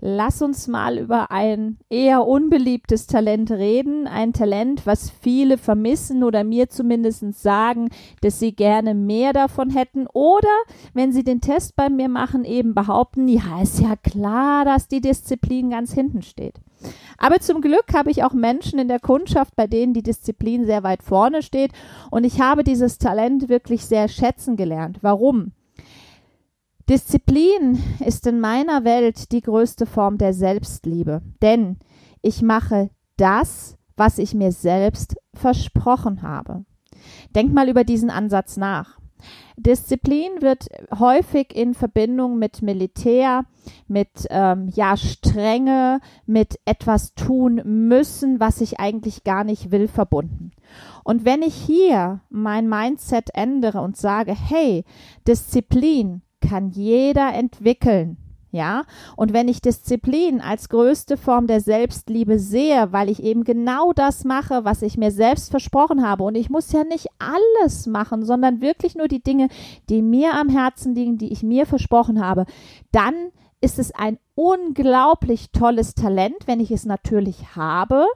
Lass uns mal über ein eher unbeliebtes Talent reden. Ein Talent, was viele vermissen oder mir zumindest sagen, dass sie gerne mehr davon hätten. Oder wenn sie den Test bei mir machen, eben behaupten, ja, ist ja klar, dass die Disziplin ganz hinten steht. Aber zum Glück habe ich auch Menschen in der Kundschaft, bei denen die Disziplin sehr weit vorne steht. Und ich habe dieses Talent wirklich sehr schätzen gelernt. Warum? Disziplin ist in meiner Welt die größte Form der Selbstliebe, denn ich mache das, was ich mir selbst versprochen habe. Denk mal über diesen Ansatz nach. Disziplin wird häufig in Verbindung mit Militär, mit ähm, ja Strenge, mit etwas tun müssen, was ich eigentlich gar nicht will, verbunden. Und wenn ich hier mein Mindset ändere und sage, hey, Disziplin kann jeder entwickeln. Ja, und wenn ich Disziplin als größte Form der Selbstliebe sehe, weil ich eben genau das mache, was ich mir selbst versprochen habe, und ich muss ja nicht alles machen, sondern wirklich nur die Dinge, die mir am Herzen liegen, die ich mir versprochen habe, dann ist es ein unglaublich tolles Talent, wenn ich es natürlich habe,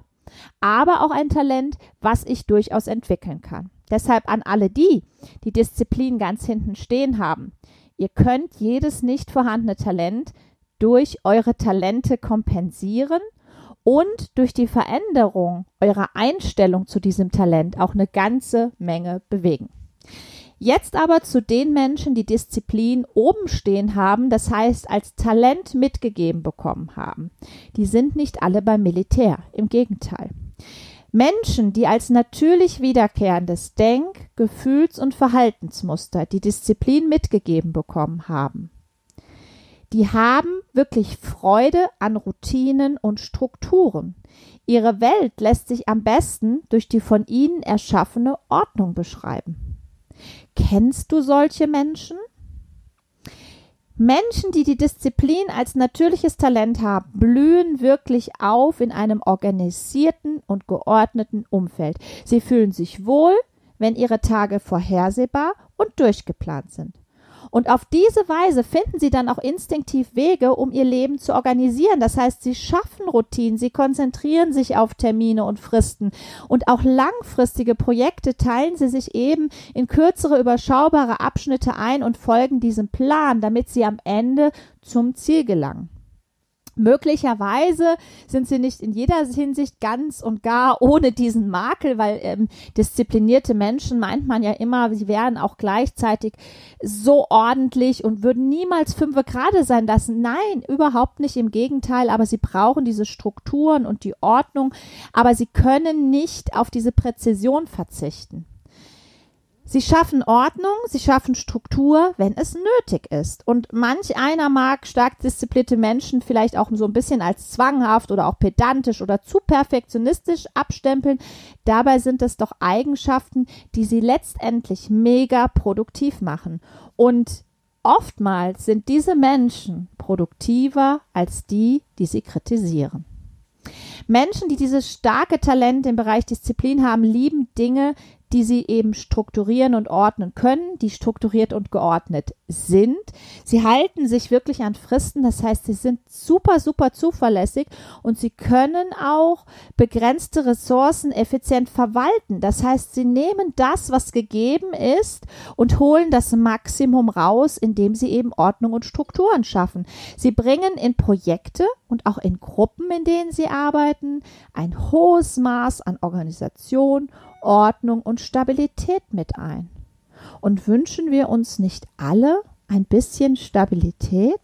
aber auch ein Talent, was ich durchaus entwickeln kann. Deshalb an alle die, die Disziplin ganz hinten stehen haben. Ihr könnt jedes nicht vorhandene Talent durch eure Talente kompensieren und durch die Veränderung eurer Einstellung zu diesem Talent auch eine ganze Menge bewegen. Jetzt aber zu den Menschen, die Disziplin oben stehen haben, das heißt als Talent mitgegeben bekommen haben. Die sind nicht alle beim Militär, im Gegenteil. Menschen, die als natürlich wiederkehrendes Denk-, Gefühls- und Verhaltensmuster die Disziplin mitgegeben bekommen haben, die haben wirklich Freude an Routinen und Strukturen. Ihre Welt lässt sich am besten durch die von ihnen erschaffene Ordnung beschreiben. Kennst du solche Menschen? Menschen, die die Disziplin als natürliches Talent haben, blühen wirklich auf in einem organisierten und geordneten Umfeld. Sie fühlen sich wohl, wenn ihre Tage vorhersehbar und durchgeplant sind. Und auf diese Weise finden sie dann auch instinktiv Wege, um ihr Leben zu organisieren. Das heißt, sie schaffen Routinen, sie konzentrieren sich auf Termine und Fristen. Und auch langfristige Projekte teilen sie sich eben in kürzere, überschaubare Abschnitte ein und folgen diesem Plan, damit sie am Ende zum Ziel gelangen. Möglicherweise sind sie nicht in jeder Hinsicht ganz und gar ohne diesen Makel, weil ähm, disziplinierte Menschen meint man ja immer, sie wären auch gleichzeitig so ordentlich und würden niemals fünfe gerade sein lassen. Nein, überhaupt nicht. Im Gegenteil, aber sie brauchen diese Strukturen und die Ordnung, aber sie können nicht auf diese Präzision verzichten. Sie schaffen Ordnung, sie schaffen Struktur, wenn es nötig ist. Und manch einer mag stark disziplinierte Menschen vielleicht auch so ein bisschen als zwanghaft oder auch pedantisch oder zu perfektionistisch abstempeln. Dabei sind es doch Eigenschaften, die sie letztendlich mega produktiv machen. Und oftmals sind diese Menschen produktiver als die, die sie kritisieren. Menschen, die dieses starke Talent im Bereich Disziplin haben, lieben Dinge, die sie eben strukturieren und ordnen können, die strukturiert und geordnet sind. Sie halten sich wirklich an Fristen, das heißt, sie sind super, super zuverlässig und sie können auch begrenzte Ressourcen effizient verwalten. Das heißt, sie nehmen das, was gegeben ist und holen das Maximum raus, indem sie eben Ordnung und Strukturen schaffen. Sie bringen in Projekte und auch in Gruppen, in denen sie arbeiten, ein hohes Maß an Organisation, Ordnung und Stabilität mit ein. Und wünschen wir uns nicht alle ein bisschen Stabilität?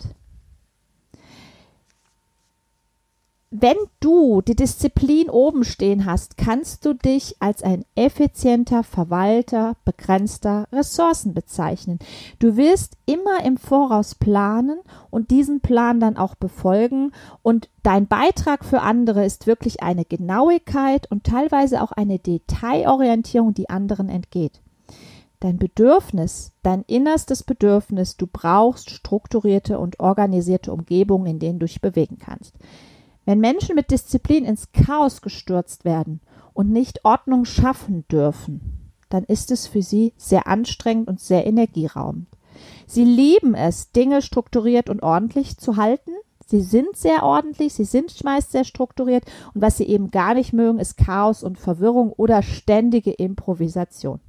Wenn du die Disziplin oben stehen hast, kannst du dich als ein effizienter Verwalter begrenzter Ressourcen bezeichnen. Du wirst immer im Voraus planen und diesen Plan dann auch befolgen und dein Beitrag für andere ist wirklich eine Genauigkeit und teilweise auch eine Detailorientierung, die anderen entgeht. Dein Bedürfnis, dein innerstes Bedürfnis, du brauchst strukturierte und organisierte Umgebungen, in denen du dich bewegen kannst. Wenn Menschen mit Disziplin ins Chaos gestürzt werden und nicht Ordnung schaffen dürfen, dann ist es für sie sehr anstrengend und sehr energieraubend. Sie lieben es, Dinge strukturiert und ordentlich zu halten. Sie sind sehr ordentlich, sie sind meist sehr strukturiert und was sie eben gar nicht mögen, ist Chaos und Verwirrung oder ständige Improvisation.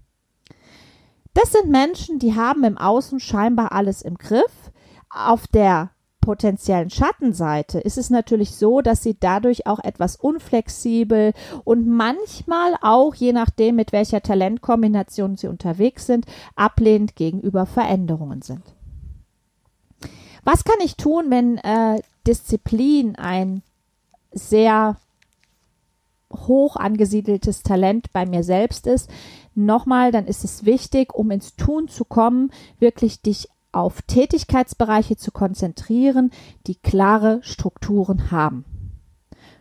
Das sind Menschen, die haben im Außen scheinbar alles im Griff. Auf der potenziellen Schattenseite ist es natürlich so, dass sie dadurch auch etwas unflexibel und manchmal auch, je nachdem, mit welcher Talentkombination sie unterwegs sind, ablehnend gegenüber Veränderungen sind. Was kann ich tun, wenn äh, Disziplin ein sehr hoch angesiedeltes Talent bei mir selbst ist? Nochmal, dann ist es wichtig, um ins Tun zu kommen, wirklich dich auf Tätigkeitsbereiche zu konzentrieren, die klare Strukturen haben.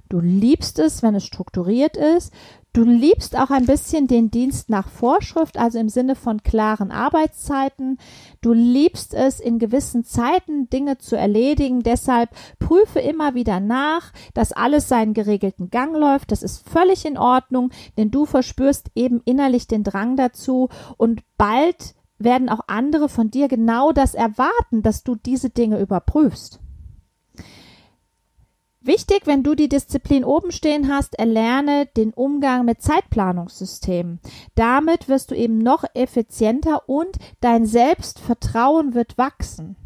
Du liebst es, wenn es strukturiert ist. Du liebst auch ein bisschen den Dienst nach Vorschrift, also im Sinne von klaren Arbeitszeiten. Du liebst es, in gewissen Zeiten Dinge zu erledigen. Deshalb prüfe immer wieder nach, dass alles seinen geregelten Gang läuft. Das ist völlig in Ordnung, denn du verspürst eben innerlich den Drang dazu und bald werden auch andere von dir genau das erwarten, dass du diese Dinge überprüfst. Wichtig, wenn du die Disziplin oben stehen hast, erlerne den Umgang mit Zeitplanungssystemen. Damit wirst du eben noch effizienter und dein Selbstvertrauen wird wachsen.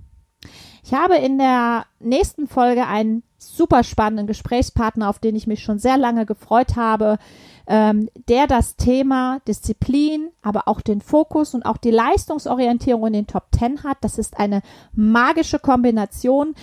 Ich habe in der nächsten Folge einen super spannenden Gesprächspartner, auf den ich mich schon sehr lange gefreut habe, ähm, der das Thema Disziplin, aber auch den Fokus und auch die Leistungsorientierung in den Top Ten hat. Das ist eine magische Kombination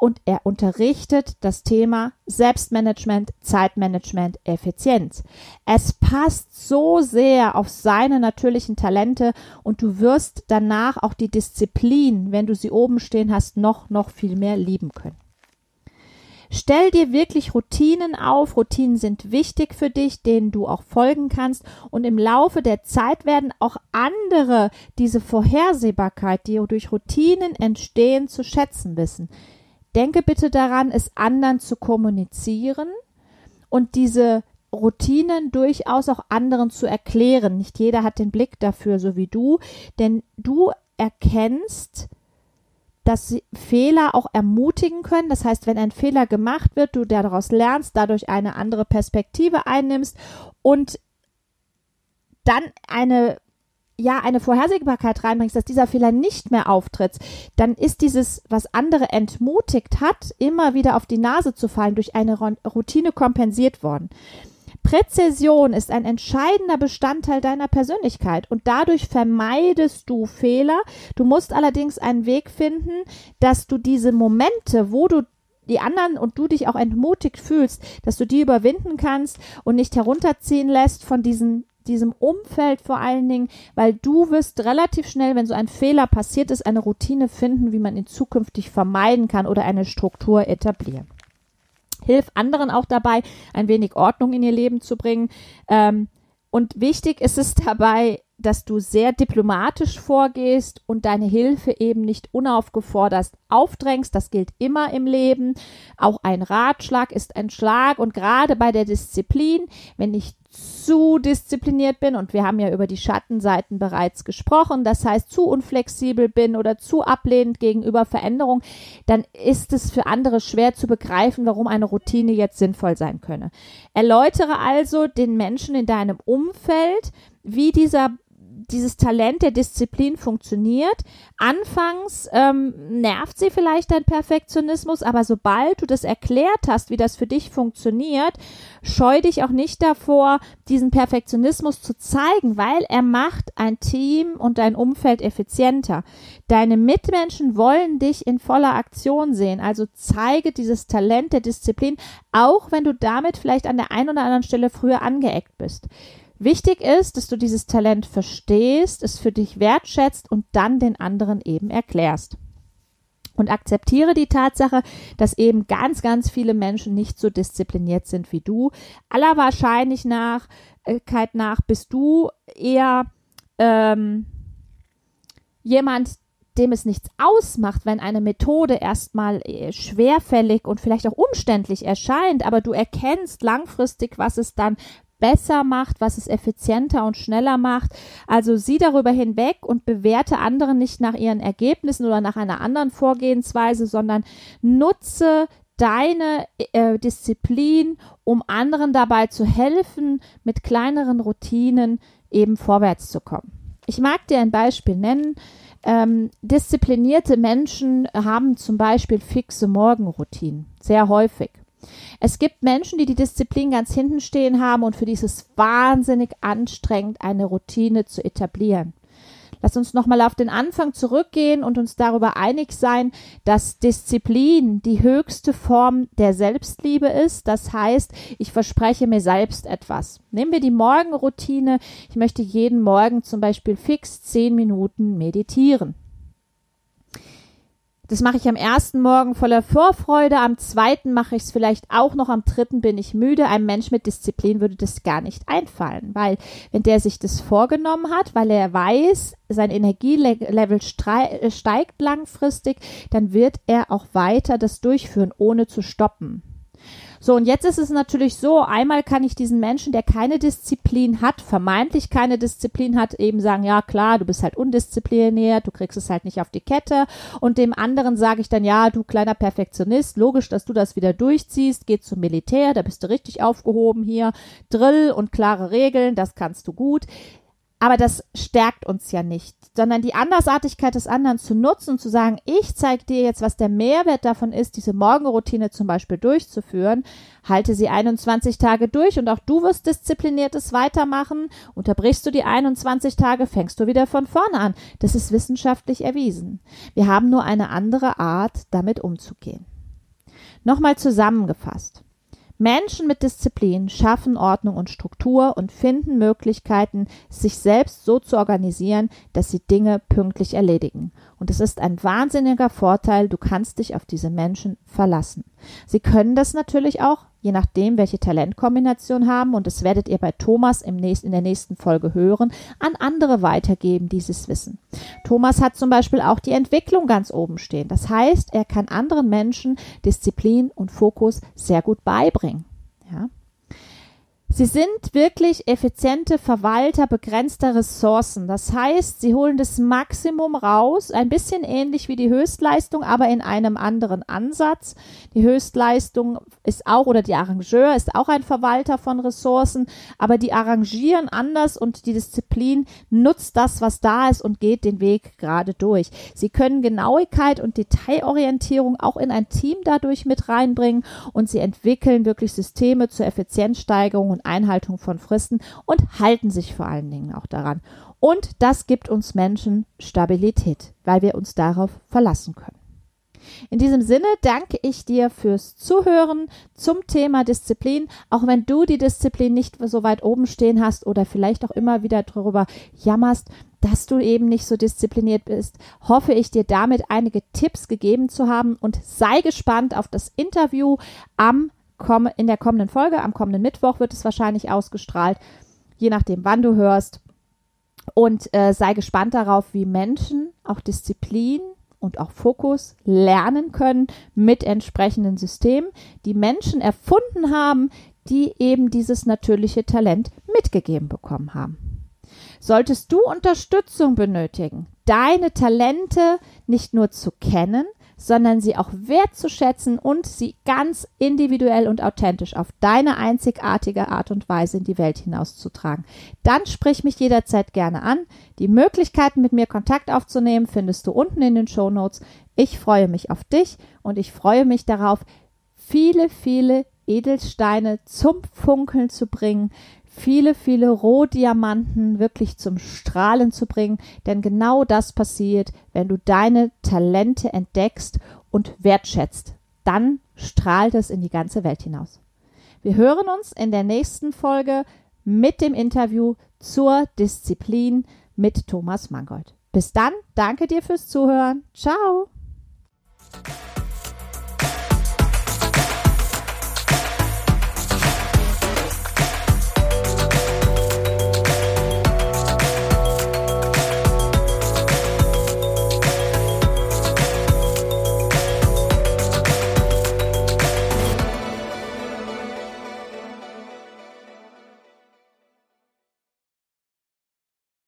und er unterrichtet das Thema Selbstmanagement, Zeitmanagement, Effizienz. Es passt so sehr auf seine natürlichen Talente und du wirst danach auch die Disziplin, wenn du sie oben stehen hast, noch, noch viel mehr lieben können. Stell dir wirklich Routinen auf. Routinen sind wichtig für dich, denen du auch folgen kannst. Und im Laufe der Zeit werden auch andere diese Vorhersehbarkeit, die durch Routinen entstehen, zu schätzen wissen. Denke bitte daran, es anderen zu kommunizieren und diese Routinen durchaus auch anderen zu erklären. Nicht jeder hat den Blick dafür, so wie du, denn du erkennst, dass Fehler auch ermutigen können. Das heißt, wenn ein Fehler gemacht wird, du daraus lernst, dadurch eine andere Perspektive einnimmst und dann eine ja, eine Vorhersehbarkeit reinbringst, dass dieser Fehler nicht mehr auftritt, dann ist dieses, was andere entmutigt hat, immer wieder auf die Nase zu fallen, durch eine Routine kompensiert worden. Präzision ist ein entscheidender Bestandteil deiner Persönlichkeit und dadurch vermeidest du Fehler. Du musst allerdings einen Weg finden, dass du diese Momente, wo du die anderen und du dich auch entmutigt fühlst, dass du die überwinden kannst und nicht herunterziehen lässt von diesen diesem Umfeld vor allen Dingen, weil du wirst relativ schnell, wenn so ein Fehler passiert ist, eine Routine finden, wie man ihn zukünftig vermeiden kann oder eine Struktur etablieren. Hilf anderen auch dabei, ein wenig Ordnung in ihr Leben zu bringen. Ähm, und wichtig ist es dabei, dass du sehr diplomatisch vorgehst und deine Hilfe eben nicht unaufgefordert aufdrängst. Das gilt immer im Leben. Auch ein Ratschlag ist ein Schlag und gerade bei der Disziplin, wenn ich zu diszipliniert bin und wir haben ja über die Schattenseiten bereits gesprochen, das heißt zu unflexibel bin oder zu ablehnend gegenüber Veränderung, dann ist es für andere schwer zu begreifen, warum eine Routine jetzt sinnvoll sein könne. Erläutere also den Menschen in deinem Umfeld, wie dieser dieses Talent der Disziplin funktioniert. Anfangs ähm, nervt sie vielleicht dein Perfektionismus, aber sobald du das erklärt hast, wie das für dich funktioniert, scheu dich auch nicht davor, diesen Perfektionismus zu zeigen, weil er macht ein Team und dein Umfeld effizienter. Deine Mitmenschen wollen dich in voller Aktion sehen, also zeige dieses Talent der Disziplin, auch wenn du damit vielleicht an der einen oder anderen Stelle früher angeeckt bist. Wichtig ist, dass du dieses Talent verstehst, es für dich wertschätzt und dann den anderen eben erklärst. Und akzeptiere die Tatsache, dass eben ganz, ganz viele Menschen nicht so diszipliniert sind wie du. Aller Wahrscheinlichkeit nach bist du eher ähm, jemand, dem es nichts ausmacht, wenn eine Methode erstmal äh, schwerfällig und vielleicht auch umständlich erscheint, aber du erkennst langfristig, was es dann besser macht, was es effizienter und schneller macht. Also sieh darüber hinweg und bewerte andere nicht nach ihren Ergebnissen oder nach einer anderen Vorgehensweise, sondern nutze deine äh, Disziplin, um anderen dabei zu helfen, mit kleineren Routinen eben vorwärts zu kommen. Ich mag dir ein Beispiel nennen. Ähm, disziplinierte Menschen haben zum Beispiel fixe Morgenroutinen, sehr häufig. Es gibt Menschen, die die Disziplin ganz hinten stehen haben und für die es wahnsinnig anstrengend, eine Routine zu etablieren. Lass uns nochmal auf den Anfang zurückgehen und uns darüber einig sein, dass Disziplin die höchste Form der Selbstliebe ist. Das heißt, ich verspreche mir selbst etwas. Nehmen wir die Morgenroutine. Ich möchte jeden Morgen zum Beispiel fix zehn Minuten meditieren. Das mache ich am ersten Morgen voller Vorfreude, am zweiten mache ich es vielleicht auch noch, am dritten bin ich müde. Ein Mensch mit Disziplin würde das gar nicht einfallen, weil wenn der sich das vorgenommen hat, weil er weiß, sein Energielevel steigt langfristig, dann wird er auch weiter das durchführen, ohne zu stoppen. So, und jetzt ist es natürlich so, einmal kann ich diesen Menschen, der keine Disziplin hat, vermeintlich keine Disziplin hat, eben sagen, ja klar, du bist halt undiszipliniert, du kriegst es halt nicht auf die Kette. Und dem anderen sage ich dann, ja, du kleiner Perfektionist, logisch, dass du das wieder durchziehst, geh zum Militär, da bist du richtig aufgehoben hier, Drill und klare Regeln, das kannst du gut. Aber das stärkt uns ja nicht, sondern die Andersartigkeit des anderen zu nutzen und zu sagen, ich zeige dir jetzt, was der Mehrwert davon ist, diese Morgenroutine zum Beispiel durchzuführen, halte sie 21 Tage durch und auch du wirst diszipliniertes weitermachen. Unterbrichst du die 21 Tage, fängst du wieder von vorne an. Das ist wissenschaftlich erwiesen. Wir haben nur eine andere Art, damit umzugehen. Nochmal zusammengefasst. Menschen mit Disziplin schaffen Ordnung und Struktur und finden Möglichkeiten, sich selbst so zu organisieren, dass sie Dinge pünktlich erledigen. Und es ist ein wahnsinniger Vorteil, du kannst dich auf diese Menschen verlassen. Sie können das natürlich auch, je nachdem, welche Talentkombination haben, und das werdet ihr bei Thomas im nächsten, in der nächsten Folge hören, an andere weitergeben, dieses Wissen. Thomas hat zum Beispiel auch die Entwicklung ganz oben stehen. Das heißt, er kann anderen Menschen Disziplin und Fokus sehr gut beibringen. Ja. Sie sind wirklich effiziente Verwalter begrenzter Ressourcen. Das heißt, sie holen das Maximum raus, ein bisschen ähnlich wie die Höchstleistung, aber in einem anderen Ansatz. Die Höchstleistung ist auch, oder die Arrangeur ist auch ein Verwalter von Ressourcen, aber die arrangieren anders und die Disziplin nutzt das, was da ist und geht den Weg gerade durch. Sie können Genauigkeit und Detailorientierung auch in ein Team dadurch mit reinbringen und sie entwickeln wirklich Systeme zur Effizienzsteigerung und Einhaltung von Fristen und halten sich vor allen Dingen auch daran. Und das gibt uns Menschen Stabilität, weil wir uns darauf verlassen können. In diesem Sinne danke ich dir fürs Zuhören zum Thema Disziplin. Auch wenn du die Disziplin nicht so weit oben stehen hast oder vielleicht auch immer wieder darüber jammerst, dass du eben nicht so diszipliniert bist, hoffe ich dir damit einige Tipps gegeben zu haben und sei gespannt auf das Interview am in der kommenden Folge, am kommenden Mittwoch wird es wahrscheinlich ausgestrahlt, je nachdem, wann du hörst. Und äh, sei gespannt darauf, wie Menschen auch Disziplin und auch Fokus lernen können mit entsprechenden Systemen, die Menschen erfunden haben, die eben dieses natürliche Talent mitgegeben bekommen haben. Solltest du Unterstützung benötigen, deine Talente nicht nur zu kennen, sondern sie auch wertzuschätzen und sie ganz individuell und authentisch auf deine einzigartige Art und Weise in die Welt hinauszutragen. Dann sprich mich jederzeit gerne an. Die Möglichkeiten, mit mir Kontakt aufzunehmen, findest du unten in den Show Notes. Ich freue mich auf dich und ich freue mich darauf, viele, viele Edelsteine zum Funkeln zu bringen, viele, viele Rohdiamanten wirklich zum Strahlen zu bringen. Denn genau das passiert, wenn du deine Talente entdeckst und wertschätzt. Dann strahlt es in die ganze Welt hinaus. Wir hören uns in der nächsten Folge mit dem Interview zur Disziplin mit Thomas Mangold. Bis dann, danke dir fürs Zuhören. Ciao.